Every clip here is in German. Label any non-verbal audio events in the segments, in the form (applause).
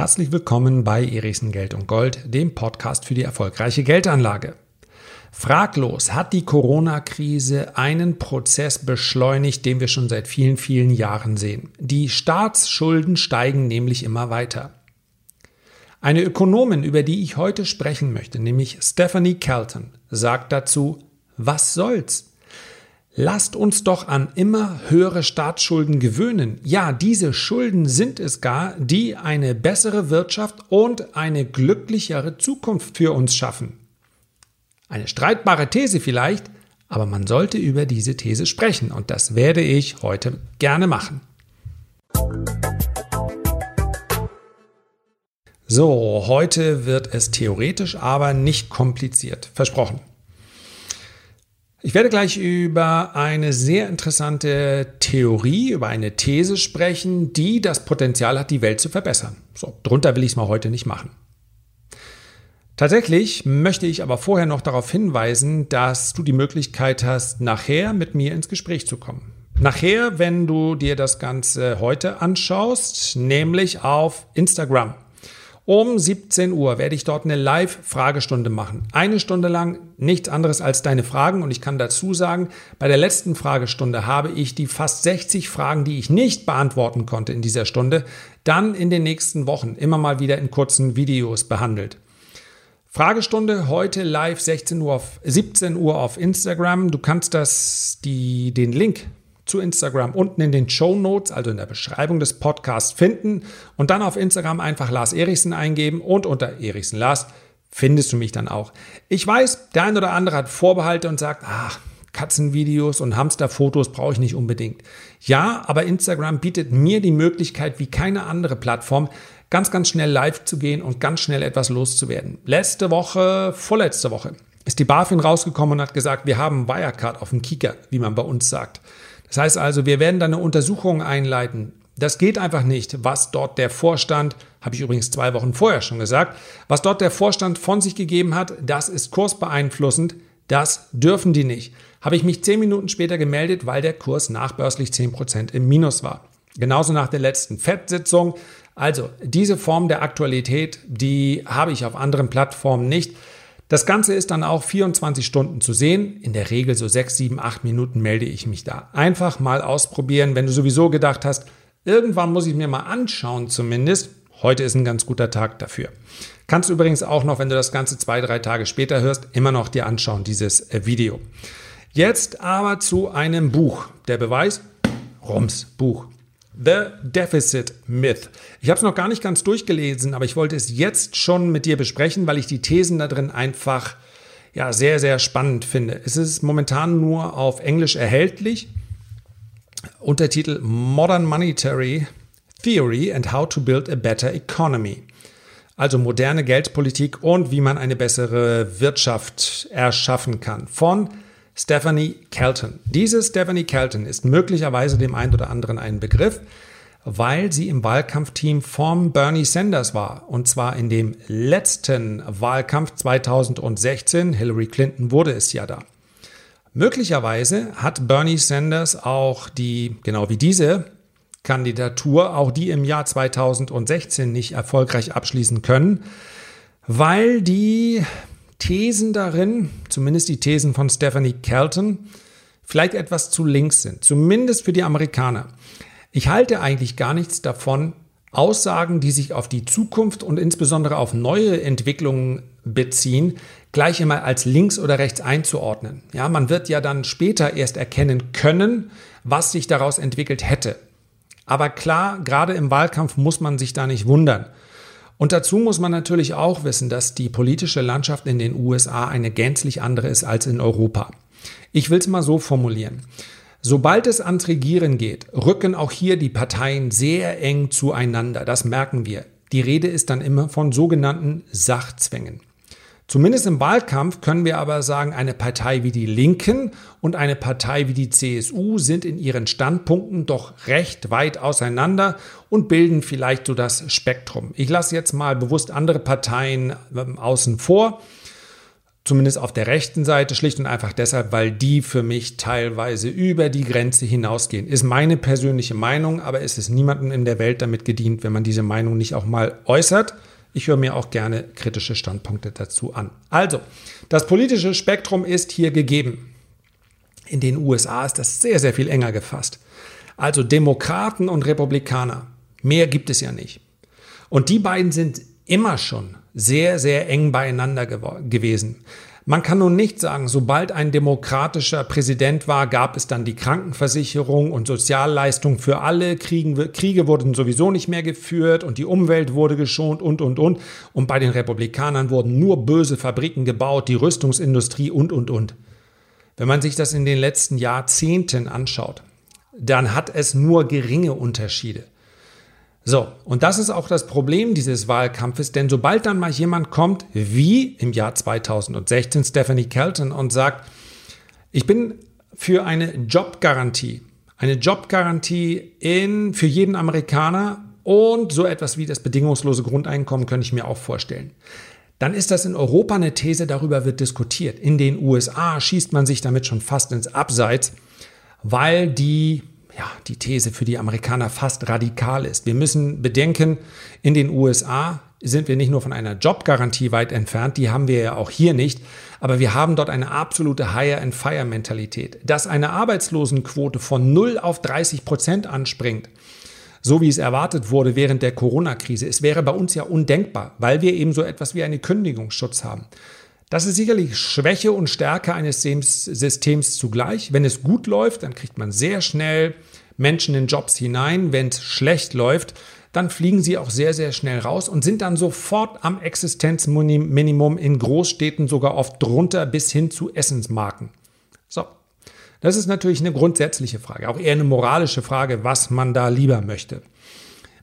Herzlich willkommen bei Erichsen Geld und Gold, dem Podcast für die erfolgreiche Geldanlage. Fraglos hat die Corona-Krise einen Prozess beschleunigt, den wir schon seit vielen, vielen Jahren sehen. Die Staatsschulden steigen nämlich immer weiter. Eine Ökonomin, über die ich heute sprechen möchte, nämlich Stephanie Kelton, sagt dazu, was soll's? Lasst uns doch an immer höhere Staatsschulden gewöhnen. Ja, diese Schulden sind es gar, die eine bessere Wirtschaft und eine glücklichere Zukunft für uns schaffen. Eine streitbare These vielleicht, aber man sollte über diese These sprechen und das werde ich heute gerne machen. So, heute wird es theoretisch, aber nicht kompliziert. Versprochen. Ich werde gleich über eine sehr interessante Theorie, über eine These sprechen, die das Potenzial hat, die Welt zu verbessern. So, drunter will ich es mal heute nicht machen. Tatsächlich möchte ich aber vorher noch darauf hinweisen, dass du die Möglichkeit hast, nachher mit mir ins Gespräch zu kommen. Nachher, wenn du dir das Ganze heute anschaust, nämlich auf Instagram. Um 17 Uhr werde ich dort eine Live-Fragestunde machen. Eine Stunde lang nichts anderes als deine Fragen. Und ich kann dazu sagen, bei der letzten Fragestunde habe ich die fast 60 Fragen, die ich nicht beantworten konnte in dieser Stunde, dann in den nächsten Wochen immer mal wieder in kurzen Videos behandelt. Fragestunde heute live 16 Uhr auf, 17 Uhr auf Instagram. Du kannst das, die, den Link zu Instagram unten in den Show Notes, also in der Beschreibung des Podcasts finden und dann auf Instagram einfach Lars Erichsen eingeben und unter Erichsen Lars findest du mich dann auch. Ich weiß, der ein oder andere hat Vorbehalte und sagt, ach, Katzenvideos und Hamsterfotos brauche ich nicht unbedingt. Ja, aber Instagram bietet mir die Möglichkeit, wie keine andere Plattform, ganz, ganz schnell live zu gehen und ganz schnell etwas loszuwerden. Letzte Woche, vorletzte Woche, ist die BaFin rausgekommen und hat gesagt, wir haben Wirecard auf dem Kicker, wie man bei uns sagt. Das heißt also, wir werden dann eine Untersuchung einleiten. Das geht einfach nicht, was dort der Vorstand, habe ich übrigens zwei Wochen vorher schon gesagt, was dort der Vorstand von sich gegeben hat, das ist kursbeeinflussend, das dürfen die nicht. Habe ich mich zehn Minuten später gemeldet, weil der Kurs nachbörslich zehn Prozent im Minus war. Genauso nach der letzten FED-Sitzung. Also diese Form der Aktualität, die habe ich auf anderen Plattformen nicht. Das Ganze ist dann auch 24 Stunden zu sehen. In der Regel so 6, 7, 8 Minuten melde ich mich da. Einfach mal ausprobieren, wenn du sowieso gedacht hast, irgendwann muss ich mir mal anschauen zumindest. Heute ist ein ganz guter Tag dafür. Kannst du übrigens auch noch, wenn du das Ganze zwei, drei Tage später hörst, immer noch dir anschauen, dieses äh, Video. Jetzt aber zu einem Buch. Der Beweis, Rums Buch. The Deficit Myth. Ich habe es noch gar nicht ganz durchgelesen, aber ich wollte es jetzt schon mit dir besprechen, weil ich die Thesen da drin einfach ja, sehr, sehr spannend finde. Es ist momentan nur auf Englisch erhältlich. Untertitel Modern Monetary Theory and How to Build a Better Economy. Also moderne Geldpolitik und wie man eine bessere Wirtschaft erschaffen kann. Von Stephanie Kelton. Diese Stephanie Kelton ist möglicherweise dem einen oder anderen ein Begriff, weil sie im Wahlkampfteam vom Bernie Sanders war. Und zwar in dem letzten Wahlkampf 2016. Hillary Clinton wurde es ja da. Möglicherweise hat Bernie Sanders auch die, genau wie diese Kandidatur, auch die im Jahr 2016 nicht erfolgreich abschließen können, weil die Thesen darin, zumindest die Thesen von Stephanie Kelton, vielleicht etwas zu links sind, zumindest für die Amerikaner. Ich halte eigentlich gar nichts davon, Aussagen, die sich auf die Zukunft und insbesondere auf neue Entwicklungen beziehen, gleich immer als links oder rechts einzuordnen. Ja, man wird ja dann später erst erkennen können, was sich daraus entwickelt hätte. Aber klar, gerade im Wahlkampf muss man sich da nicht wundern. Und dazu muss man natürlich auch wissen, dass die politische Landschaft in den USA eine gänzlich andere ist als in Europa. Ich will es mal so formulieren. Sobald es ans Regieren geht, rücken auch hier die Parteien sehr eng zueinander. Das merken wir. Die Rede ist dann immer von sogenannten Sachzwängen. Zumindest im Wahlkampf können wir aber sagen, eine Partei wie die Linken und eine Partei wie die CSU sind in ihren Standpunkten doch recht weit auseinander und bilden vielleicht so das Spektrum. Ich lasse jetzt mal bewusst andere Parteien ähm, außen vor. zumindest auf der rechten Seite, schlicht und einfach deshalb, weil die für mich teilweise über die Grenze hinausgehen. Ist meine persönliche Meinung, aber es ist niemandem in der Welt damit gedient, wenn man diese Meinung nicht auch mal äußert. Ich höre mir auch gerne kritische Standpunkte dazu an. Also, das politische Spektrum ist hier gegeben. In den USA ist das sehr, sehr viel enger gefasst. Also Demokraten und Republikaner. Mehr gibt es ja nicht. Und die beiden sind immer schon sehr, sehr eng beieinander gewesen. Man kann nun nicht sagen, sobald ein demokratischer Präsident war, gab es dann die Krankenversicherung und Sozialleistung für alle, Kriegen, Kriege wurden sowieso nicht mehr geführt und die Umwelt wurde geschont und, und, und. Und bei den Republikanern wurden nur böse Fabriken gebaut, die Rüstungsindustrie und, und, und. Wenn man sich das in den letzten Jahrzehnten anschaut, dann hat es nur geringe Unterschiede. So, und das ist auch das Problem dieses Wahlkampfes, denn sobald dann mal jemand kommt, wie im Jahr 2016 Stephanie Kelton und sagt, ich bin für eine Jobgarantie, eine Jobgarantie in, für jeden Amerikaner und so etwas wie das bedingungslose Grundeinkommen könnte ich mir auch vorstellen. Dann ist das in Europa eine These, darüber wird diskutiert. In den USA schießt man sich damit schon fast ins Abseits, weil die ja, die These für die Amerikaner fast radikal ist. Wir müssen bedenken, in den USA sind wir nicht nur von einer Jobgarantie weit entfernt, die haben wir ja auch hier nicht, aber wir haben dort eine absolute Hire-and-Fire-Mentalität. Dass eine Arbeitslosenquote von 0 auf 30 Prozent anspringt, so wie es erwartet wurde während der Corona-Krise, es wäre bei uns ja undenkbar, weil wir eben so etwas wie einen Kündigungsschutz haben. Das ist sicherlich Schwäche und Stärke eines Systems zugleich. Wenn es gut läuft, dann kriegt man sehr schnell Menschen in Jobs hinein. Wenn es schlecht läuft, dann fliegen sie auch sehr, sehr schnell raus und sind dann sofort am Existenzminimum in Großstädten sogar oft drunter bis hin zu Essensmarken. So, das ist natürlich eine grundsätzliche Frage, auch eher eine moralische Frage, was man da lieber möchte.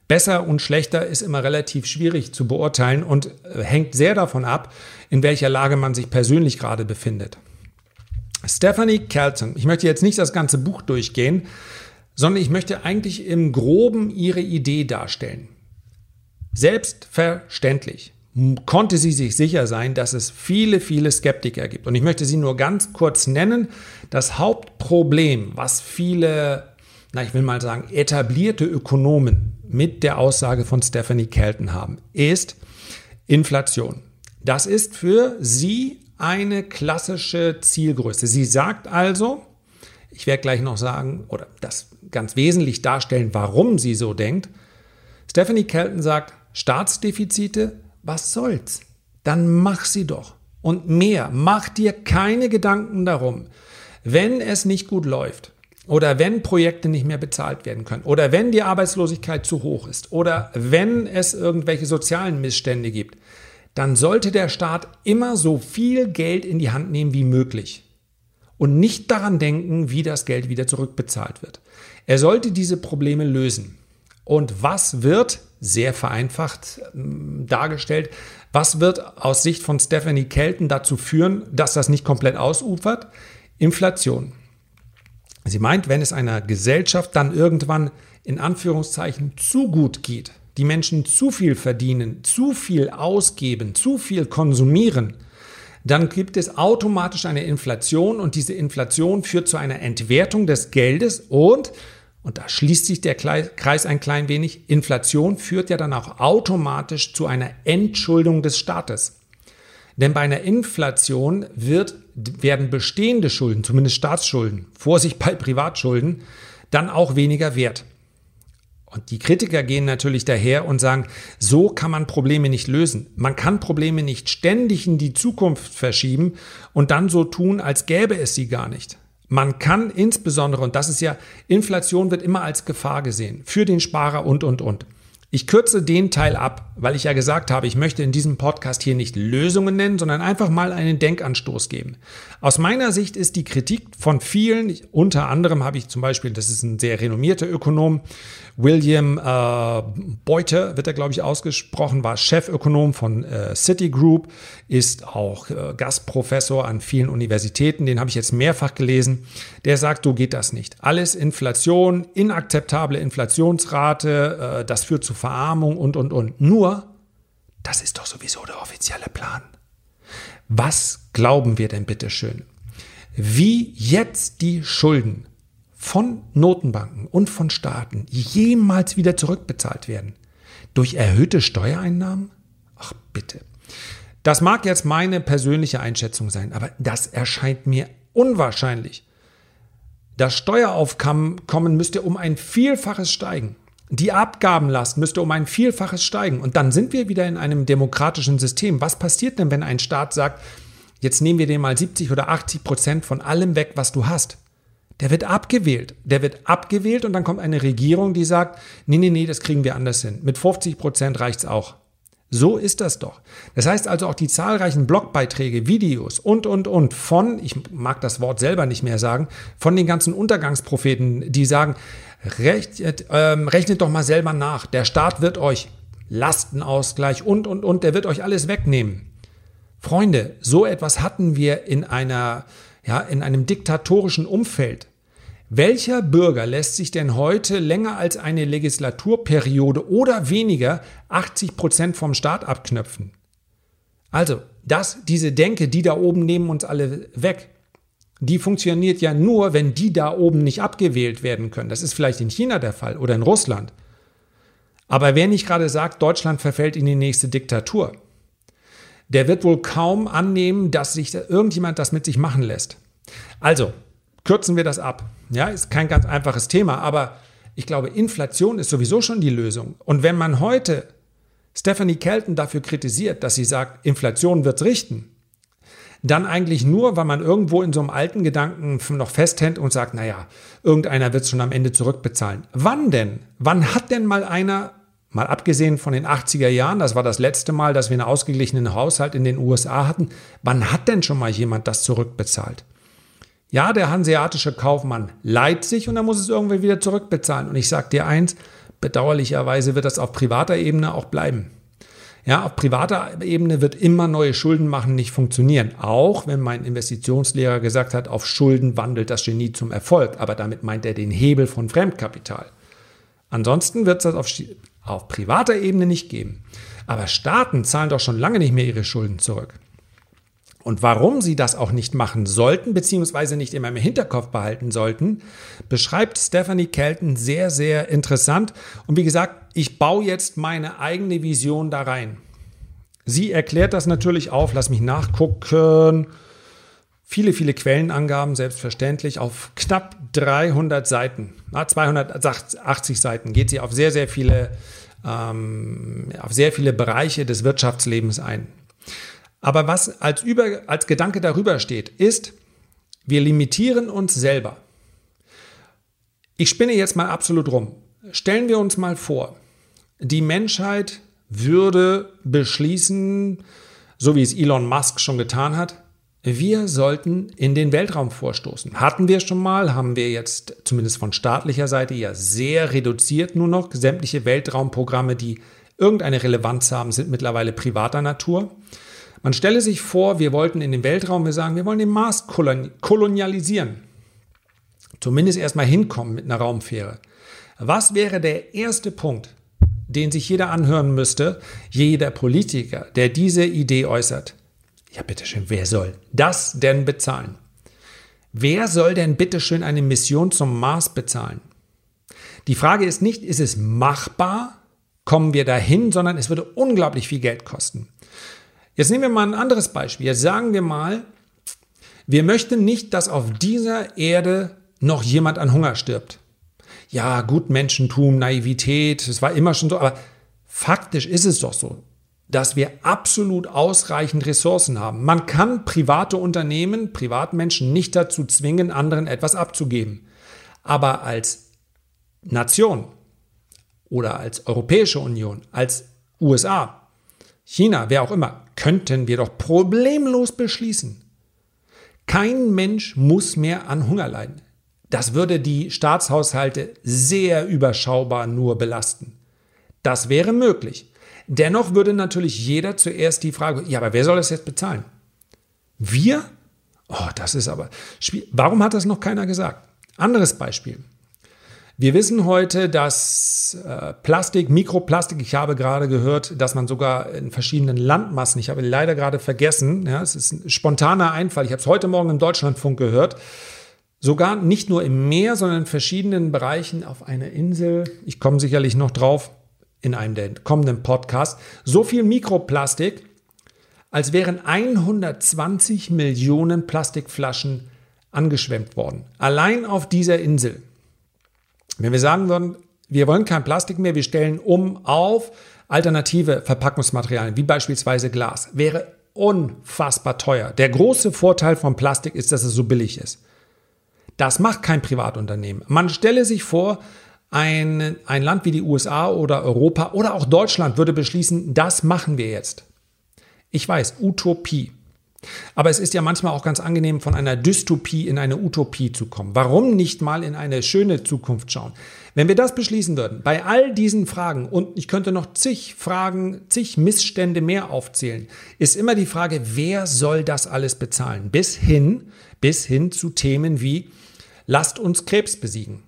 Besser und schlechter ist immer relativ schwierig zu beurteilen und äh, hängt sehr davon ab, in welcher Lage man sich persönlich gerade befindet. Stephanie Kelton, ich möchte jetzt nicht das ganze Buch durchgehen, sondern ich möchte eigentlich im groben ihre Idee darstellen. Selbstverständlich konnte sie sich sicher sein, dass es viele, viele Skeptiker gibt. Und ich möchte sie nur ganz kurz nennen. Das Hauptproblem, was viele, na ich will mal sagen, etablierte Ökonomen mit der Aussage von Stephanie Kelton haben, ist Inflation. Das ist für sie eine klassische Zielgröße. Sie sagt also, ich werde gleich noch sagen oder das ganz wesentlich darstellen, warum sie so denkt. Stephanie Kelton sagt, Staatsdefizite, was soll's? Dann mach sie doch. Und mehr, mach dir keine Gedanken darum. Wenn es nicht gut läuft, oder wenn Projekte nicht mehr bezahlt werden können oder wenn die Arbeitslosigkeit zu hoch ist oder wenn es irgendwelche sozialen Missstände gibt, dann sollte der Staat immer so viel Geld in die Hand nehmen wie möglich und nicht daran denken, wie das Geld wieder zurückbezahlt wird. Er sollte diese Probleme lösen. Und was wird, sehr vereinfacht äh, dargestellt, was wird aus Sicht von Stephanie Kelton dazu führen, dass das nicht komplett ausufert? Inflation. Sie meint, wenn es einer Gesellschaft dann irgendwann in Anführungszeichen zu gut geht, die Menschen zu viel verdienen, zu viel ausgeben, zu viel konsumieren, dann gibt es automatisch eine Inflation und diese Inflation führt zu einer Entwertung des Geldes und, und da schließt sich der Kreis ein klein wenig, Inflation führt ja dann auch automatisch zu einer Entschuldung des Staates. Denn bei einer Inflation wird, werden bestehende Schulden, zumindest Staatsschulden, Vorsicht bei Privatschulden, dann auch weniger wert. Und die Kritiker gehen natürlich daher und sagen, so kann man Probleme nicht lösen. Man kann Probleme nicht ständig in die Zukunft verschieben und dann so tun, als gäbe es sie gar nicht. Man kann insbesondere, und das ist ja, Inflation wird immer als Gefahr gesehen, für den Sparer und, und, und. Ich kürze den Teil ab, weil ich ja gesagt habe, ich möchte in diesem Podcast hier nicht Lösungen nennen, sondern einfach mal einen Denkanstoß geben. Aus meiner Sicht ist die Kritik von vielen, unter anderem habe ich zum Beispiel, das ist ein sehr renommierter Ökonom, William äh, Beuter wird er, glaube ich, ausgesprochen, war Chefökonom von äh, Citigroup, ist auch äh, Gastprofessor an vielen Universitäten, den habe ich jetzt mehrfach gelesen. Der sagt, so geht das nicht. Alles Inflation, inakzeptable Inflationsrate, äh, das führt zu Verarmung und, und, und. Nur, das ist doch sowieso der offizielle Plan. Was glauben wir denn bitte schön? Wie jetzt die Schulden von Notenbanken und von Staaten jemals wieder zurückbezahlt werden? Durch erhöhte Steuereinnahmen? Ach bitte. Das mag jetzt meine persönliche Einschätzung sein, aber das erscheint mir unwahrscheinlich. Das Steueraufkommen müsste um ein Vielfaches steigen. Die Abgabenlast müsste um ein Vielfaches steigen. Und dann sind wir wieder in einem demokratischen System. Was passiert denn, wenn ein Staat sagt, jetzt nehmen wir dir mal 70 oder 80 Prozent von allem weg, was du hast? Der wird abgewählt. Der wird abgewählt und dann kommt eine Regierung, die sagt, nee, nee, nee, das kriegen wir anders hin. Mit 50 Prozent reicht's auch. So ist das doch. Das heißt also auch die zahlreichen Blogbeiträge, Videos und, und, und von, ich mag das Wort selber nicht mehr sagen, von den ganzen Untergangspropheten, die sagen, rechnet, ähm, rechnet doch mal selber nach. Der Staat wird euch Lastenausgleich und, und, und, der wird euch alles wegnehmen. Freunde, so etwas hatten wir in einer, ja, in einem diktatorischen Umfeld. Welcher Bürger lässt sich denn heute länger als eine Legislaturperiode oder weniger 80 Prozent vom Staat abknöpfen? Also, das, diese Denke, die da oben nehmen uns alle weg, die funktioniert ja nur, wenn die da oben nicht abgewählt werden können. Das ist vielleicht in China der Fall oder in Russland. Aber wer nicht gerade sagt, Deutschland verfällt in die nächste Diktatur, der wird wohl kaum annehmen, dass sich irgendjemand das mit sich machen lässt. Also, kürzen wir das ab. Ja, ist kein ganz einfaches Thema, aber ich glaube, Inflation ist sowieso schon die Lösung. Und wenn man heute Stephanie Kelton dafür kritisiert, dass sie sagt, Inflation wird's richten, dann eigentlich nur, weil man irgendwo in so einem alten Gedanken noch festhält und sagt, naja, irgendeiner wird es schon am Ende zurückbezahlen. Wann denn? Wann hat denn mal einer, mal abgesehen von den 80er Jahren, das war das letzte Mal, dass wir einen ausgeglichenen Haushalt in den USA hatten, wann hat denn schon mal jemand das zurückbezahlt? Ja, der hanseatische Kaufmann leiht sich und er muss es irgendwie wieder zurückbezahlen. Und ich sage dir eins, bedauerlicherweise wird das auf privater Ebene auch bleiben. Ja, auf privater Ebene wird immer neue Schulden machen nicht funktionieren. Auch wenn mein Investitionslehrer gesagt hat, auf Schulden wandelt das Genie zum Erfolg. Aber damit meint er den Hebel von Fremdkapital. Ansonsten wird es das auf, auf privater Ebene nicht geben. Aber Staaten zahlen doch schon lange nicht mehr ihre Schulden zurück. Und warum sie das auch nicht machen sollten, beziehungsweise nicht immer im Hinterkopf behalten sollten, beschreibt Stephanie Kelton sehr, sehr interessant. Und wie gesagt, ich baue jetzt meine eigene Vision da rein. Sie erklärt das natürlich auf, lass mich nachgucken. Viele, viele Quellenangaben, selbstverständlich, auf knapp 300 Seiten, 280 Seiten geht sie auf sehr, sehr viele, ähm, auf sehr viele Bereiche des Wirtschaftslebens ein. Aber was als, über, als Gedanke darüber steht, ist, wir limitieren uns selber. Ich spinne jetzt mal absolut rum. Stellen wir uns mal vor, die Menschheit würde beschließen, so wie es Elon Musk schon getan hat, wir sollten in den Weltraum vorstoßen. Hatten wir schon mal, haben wir jetzt zumindest von staatlicher Seite ja sehr reduziert nur noch. Sämtliche Weltraumprogramme, die irgendeine Relevanz haben, sind mittlerweile privater Natur. Man stelle sich vor, wir wollten in den Weltraum, wir sagen, wir wollen den Mars kolonialisieren. Zumindest erstmal hinkommen mit einer Raumfähre. Was wäre der erste Punkt, den sich jeder anhören müsste, jeder Politiker, der diese Idee äußert? Ja, bitteschön, wer soll das denn bezahlen? Wer soll denn bitteschön eine Mission zum Mars bezahlen? Die Frage ist nicht, ist es machbar? Kommen wir dahin, sondern es würde unglaublich viel Geld kosten. Jetzt nehmen wir mal ein anderes Beispiel. Jetzt sagen wir mal, wir möchten nicht, dass auf dieser Erde noch jemand an Hunger stirbt. Ja, gut, Menschentum, Naivität, es war immer schon so, aber faktisch ist es doch so, dass wir absolut ausreichend Ressourcen haben. Man kann private Unternehmen, Privatmenschen nicht dazu zwingen, anderen etwas abzugeben. Aber als Nation oder als Europäische Union, als USA, China, wer auch immer, könnten wir doch problemlos beschließen. Kein Mensch muss mehr an Hunger leiden. Das würde die Staatshaushalte sehr überschaubar nur belasten. Das wäre möglich. Dennoch würde natürlich jeder zuerst die Frage, ja, aber wer soll das jetzt bezahlen? Wir? Oh, das ist aber. Warum hat das noch keiner gesagt? Anderes Beispiel. Wir wissen heute, dass äh, Plastik, Mikroplastik, ich habe gerade gehört, dass man sogar in verschiedenen Landmassen, ich habe leider gerade vergessen, ja, es ist ein spontaner Einfall, ich habe es heute Morgen im Deutschlandfunk gehört, sogar nicht nur im Meer, sondern in verschiedenen Bereichen auf einer Insel, ich komme sicherlich noch drauf in einem der kommenden Podcast, so viel Mikroplastik, als wären 120 Millionen Plastikflaschen angeschwemmt worden. Allein auf dieser Insel. Wenn wir sagen würden, wir wollen kein Plastik mehr, wir stellen um auf alternative Verpackungsmaterialien, wie beispielsweise Glas, wäre unfassbar teuer. Der große Vorteil von Plastik ist, dass es so billig ist. Das macht kein Privatunternehmen. Man stelle sich vor, ein, ein Land wie die USA oder Europa oder auch Deutschland würde beschließen, das machen wir jetzt. Ich weiß, Utopie. Aber es ist ja manchmal auch ganz angenehm, von einer Dystopie in eine Utopie zu kommen. Warum nicht mal in eine schöne Zukunft schauen? Wenn wir das beschließen würden, bei all diesen Fragen, und ich könnte noch zig Fragen, zig Missstände mehr aufzählen, ist immer die Frage, wer soll das alles bezahlen? Bis hin, bis hin zu Themen wie, lasst uns Krebs besiegen.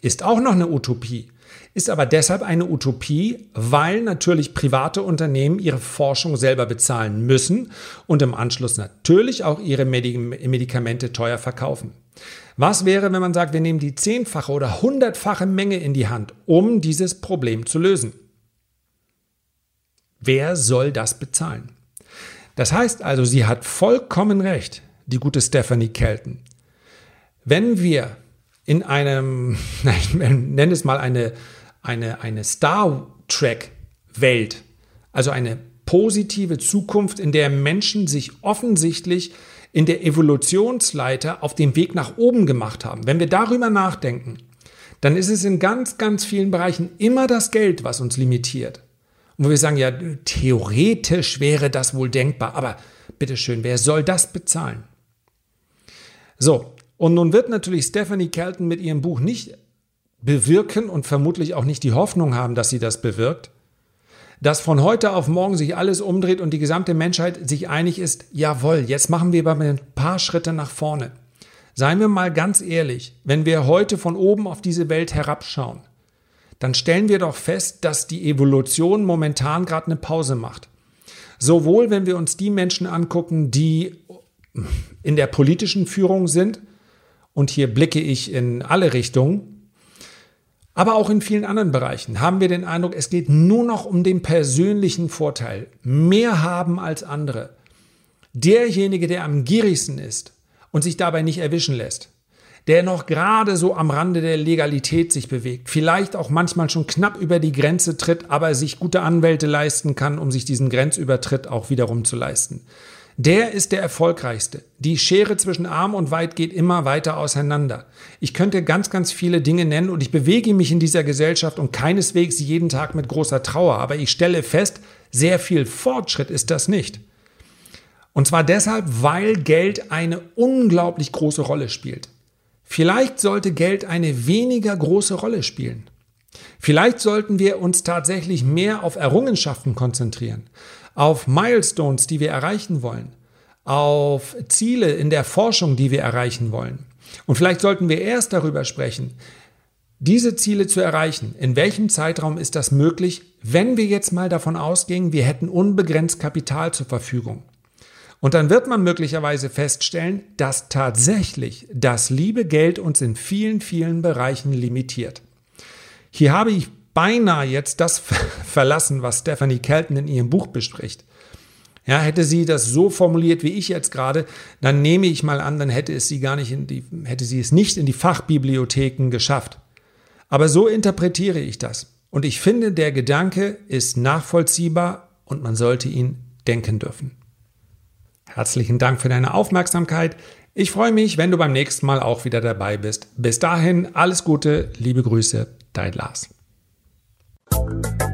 Ist auch noch eine Utopie ist aber deshalb eine Utopie, weil natürlich private Unternehmen ihre Forschung selber bezahlen müssen und im Anschluss natürlich auch ihre Medikamente teuer verkaufen. Was wäre, wenn man sagt, wir nehmen die zehnfache oder hundertfache Menge in die Hand, um dieses Problem zu lösen? Wer soll das bezahlen? Das heißt also, sie hat vollkommen recht, die gute Stephanie Kelton. Wenn wir in einem, (laughs) ich nenne es mal eine eine, eine Star Trek-Welt, also eine positive Zukunft, in der Menschen sich offensichtlich in der Evolutionsleiter auf dem Weg nach oben gemacht haben. Wenn wir darüber nachdenken, dann ist es in ganz, ganz vielen Bereichen immer das Geld, was uns limitiert. Und wo wir sagen, ja, theoretisch wäre das wohl denkbar, aber bitteschön, wer soll das bezahlen? So, und nun wird natürlich Stephanie Kelton mit ihrem Buch nicht bewirken und vermutlich auch nicht die Hoffnung haben, dass sie das bewirkt, dass von heute auf morgen sich alles umdreht und die gesamte Menschheit sich einig ist, jawohl, jetzt machen wir aber ein paar Schritte nach vorne. Seien wir mal ganz ehrlich, wenn wir heute von oben auf diese Welt herabschauen, dann stellen wir doch fest, dass die Evolution momentan gerade eine Pause macht. Sowohl wenn wir uns die Menschen angucken, die in der politischen Führung sind, und hier blicke ich in alle Richtungen, aber auch in vielen anderen Bereichen haben wir den Eindruck, es geht nur noch um den persönlichen Vorteil. Mehr haben als andere. Derjenige, der am gierigsten ist und sich dabei nicht erwischen lässt, der noch gerade so am Rande der Legalität sich bewegt, vielleicht auch manchmal schon knapp über die Grenze tritt, aber sich gute Anwälte leisten kann, um sich diesen Grenzübertritt auch wiederum zu leisten der ist der erfolgreichste. Die Schere zwischen arm und weit geht immer weiter auseinander. Ich könnte ganz, ganz viele Dinge nennen und ich bewege mich in dieser Gesellschaft und keineswegs jeden Tag mit großer Trauer, aber ich stelle fest, sehr viel Fortschritt ist das nicht. Und zwar deshalb, weil Geld eine unglaublich große Rolle spielt. Vielleicht sollte Geld eine weniger große Rolle spielen. Vielleicht sollten wir uns tatsächlich mehr auf Errungenschaften konzentrieren, auf Milestones, die wir erreichen wollen, auf Ziele in der Forschung, die wir erreichen wollen. Und vielleicht sollten wir erst darüber sprechen, diese Ziele zu erreichen. In welchem Zeitraum ist das möglich, wenn wir jetzt mal davon ausgehen, wir hätten unbegrenzt Kapital zur Verfügung? Und dann wird man möglicherweise feststellen, dass tatsächlich das liebe Geld uns in vielen, vielen Bereichen limitiert. Hier habe ich beinahe jetzt das (laughs) verlassen, was Stephanie Kelton in ihrem Buch bespricht. Ja, hätte sie das so formuliert wie ich jetzt gerade, dann nehme ich mal an, dann hätte es sie gar nicht in die, hätte sie es nicht in die Fachbibliotheken geschafft. Aber so interpretiere ich das. Und ich finde, der Gedanke ist nachvollziehbar und man sollte ihn denken dürfen. Herzlichen Dank für deine Aufmerksamkeit. Ich freue mich, wenn du beim nächsten Mal auch wieder dabei bist. Bis dahin, alles Gute, liebe Grüße, dein Lars. Thank you.